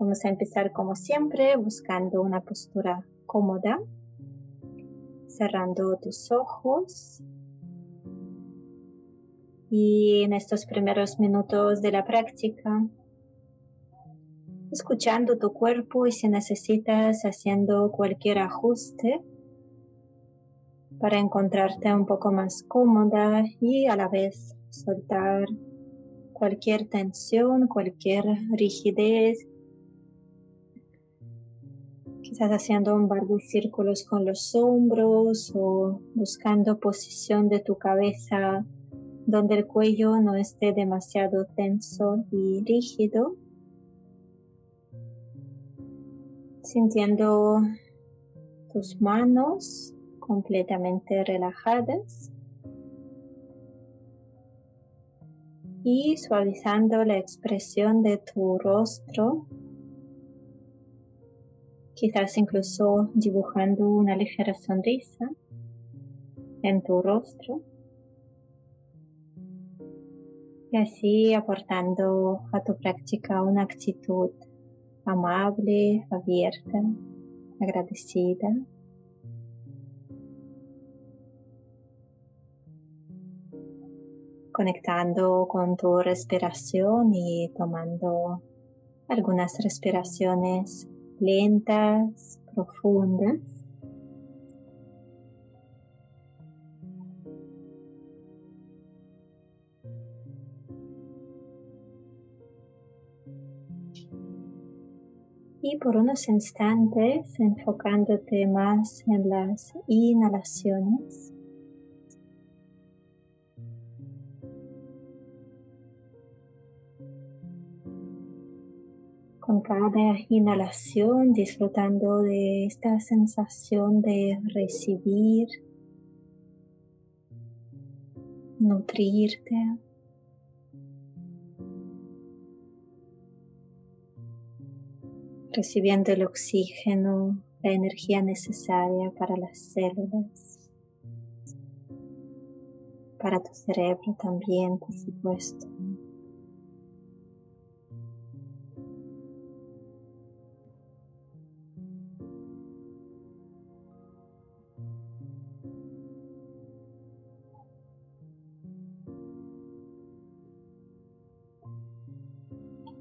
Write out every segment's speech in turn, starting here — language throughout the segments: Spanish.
Vamos a empezar como siempre buscando una postura cómoda, cerrando tus ojos. Y en estos primeros minutos de la práctica, escuchando tu cuerpo y si necesitas haciendo cualquier ajuste para encontrarte un poco más cómoda y a la vez soltar cualquier tensión, cualquier rigidez. Quizás haciendo un par de círculos con los hombros o buscando posición de tu cabeza donde el cuello no esté demasiado tenso y rígido. sintiendo tus manos completamente relajadas y suavizando la expresión de tu rostro, quizás incluso dibujando una ligera sonrisa en tu rostro y así aportando a tu práctica una actitud amable, abierta, agradecida. Conectando con tu respiración y tomando algunas respiraciones lentas, profundas. y por unos instantes enfocándote más en las inhalaciones. Con cada inhalación disfrutando de esta sensación de recibir, nutrirte. recibiendo el oxígeno, la energía necesaria para las células, para tu cerebro también, por supuesto.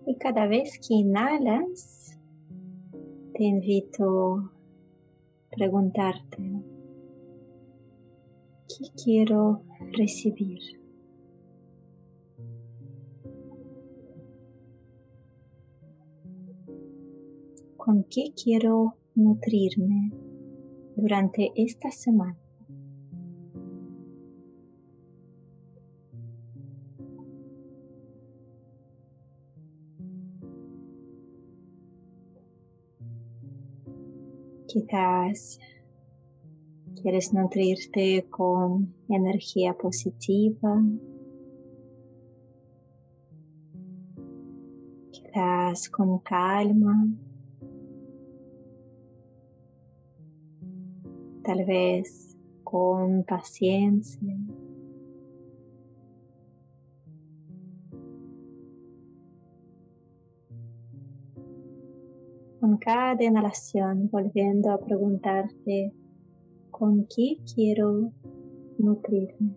Y cada vez que inhalas, te invito a preguntarte, ¿qué quiero recibir? ¿Con qué quiero nutrirme durante esta semana? Quizás quieres nutrirte con energía positiva. Quizás con calma. Tal vez con paciencia. Con cada inhalación volviendo a preguntarte con qué quiero nutrirme.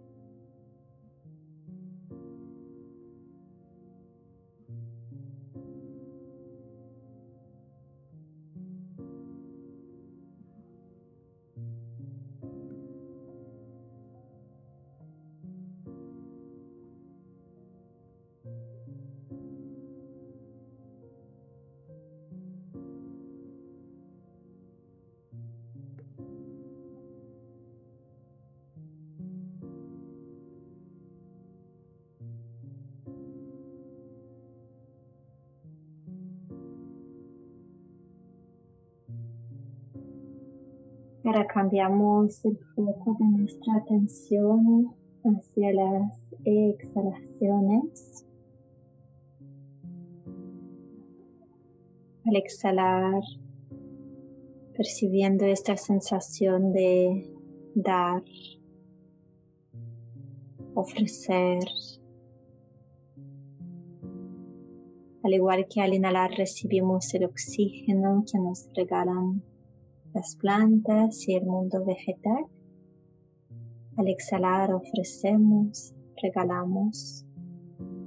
Ahora cambiamos el foco de nuestra atención hacia las exhalaciones. Al exhalar, percibiendo esta sensación de dar, ofrecer, Al igual que al inhalar recibimos el oxígeno que nos regalan las plantas y el mundo vegetal, al exhalar ofrecemos, regalamos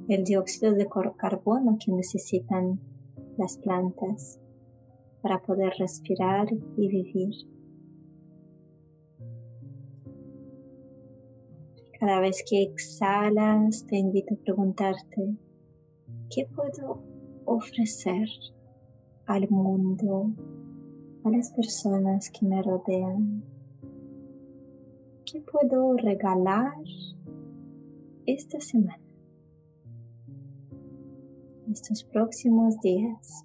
el dióxido de carbono que necesitan las plantas para poder respirar y vivir. Cada vez que exhalas, te invito a preguntarte, ¿qué puedo ofrecer al mundo, a las personas que me rodean? ¿Qué puedo regalar esta semana? Estos próximos días.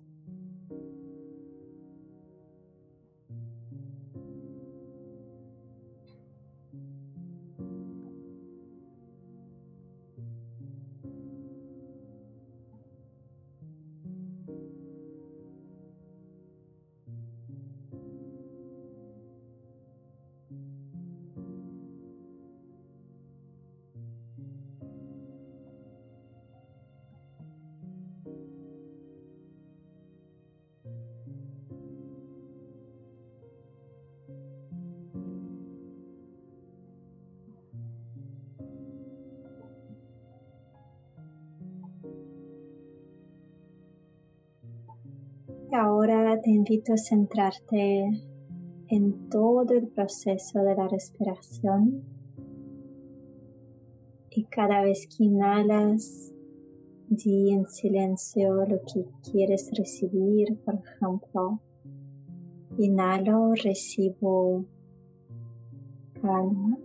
Ahora te invito a centrarte en todo el proceso de la respiración y cada vez que inhalas, di en silencio lo que quieres recibir, por ejemplo. Inhalo, recibo calma.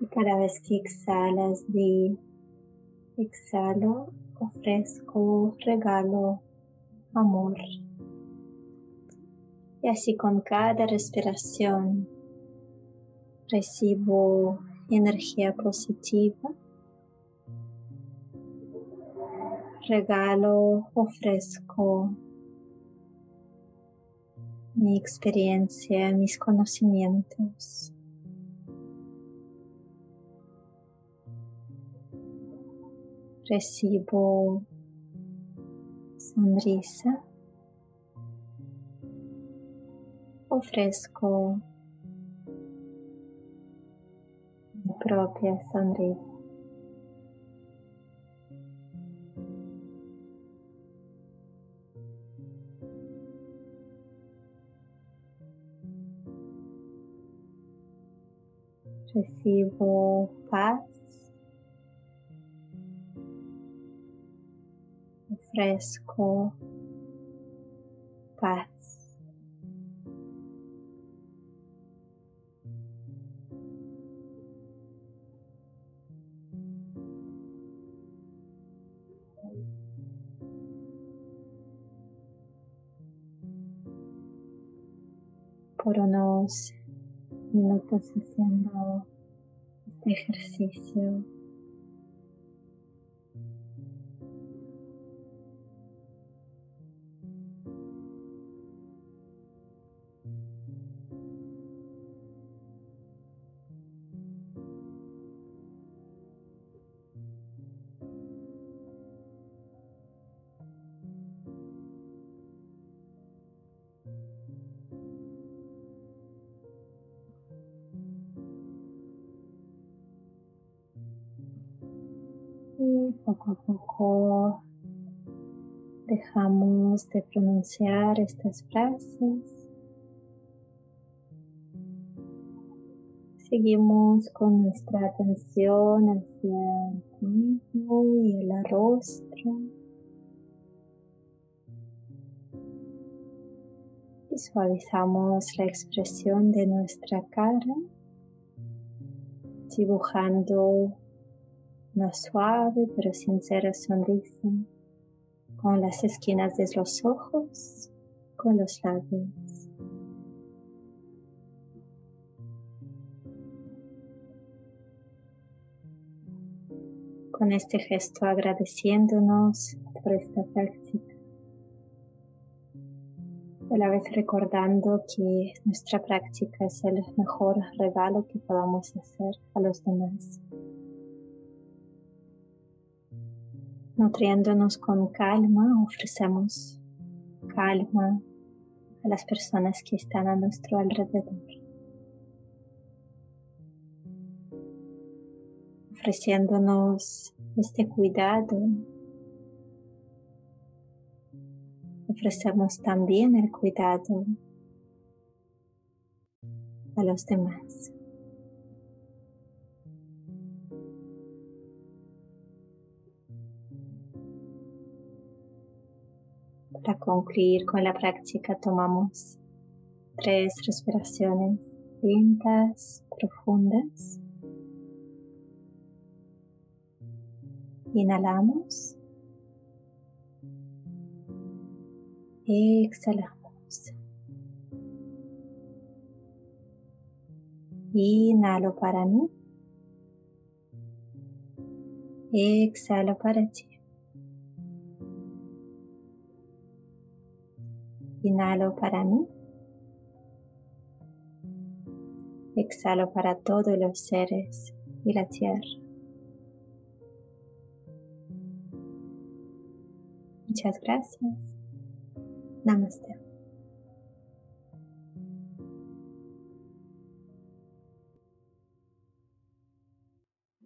Y cada vez que exhalas, di exhalo, ofrezco, regalo amor. Y así con cada respiración recibo energía positiva. Regalo, ofrezco mi experiencia, mis conocimientos. Recibo sonrisa, ofrezco mi propia sonrisa. Recibo paz fresco, paz. por unos minutos haciendo este ejercicio y poco a poco dejamos de pronunciar estas frases. Seguimos con nuestra atención hacia el cuello y el rostro. Y suavizamos la expresión de nuestra cara, dibujando una suave pero sincera sonrisa con las esquinas de los ojos, con los labios. Con este gesto agradeciéndonos por esta práctica. A la vez recordando que nuestra práctica es el mejor regalo que podamos hacer a los demás. Nutriéndonos con calma, ofrecemos calma a las personas que están a nuestro alrededor. Ofreciéndonos este cuidado, ofrecemos también el cuidado a los demás. Para concluir con la práctica tomamos tres respiraciones lentas, profundas. Inhalamos. Exhalamos. Inhalo para mí. Exhalo para ti. Inhalo para mí. Exhalo para todos los seres y la tierra. Muchas gracias. Namaste.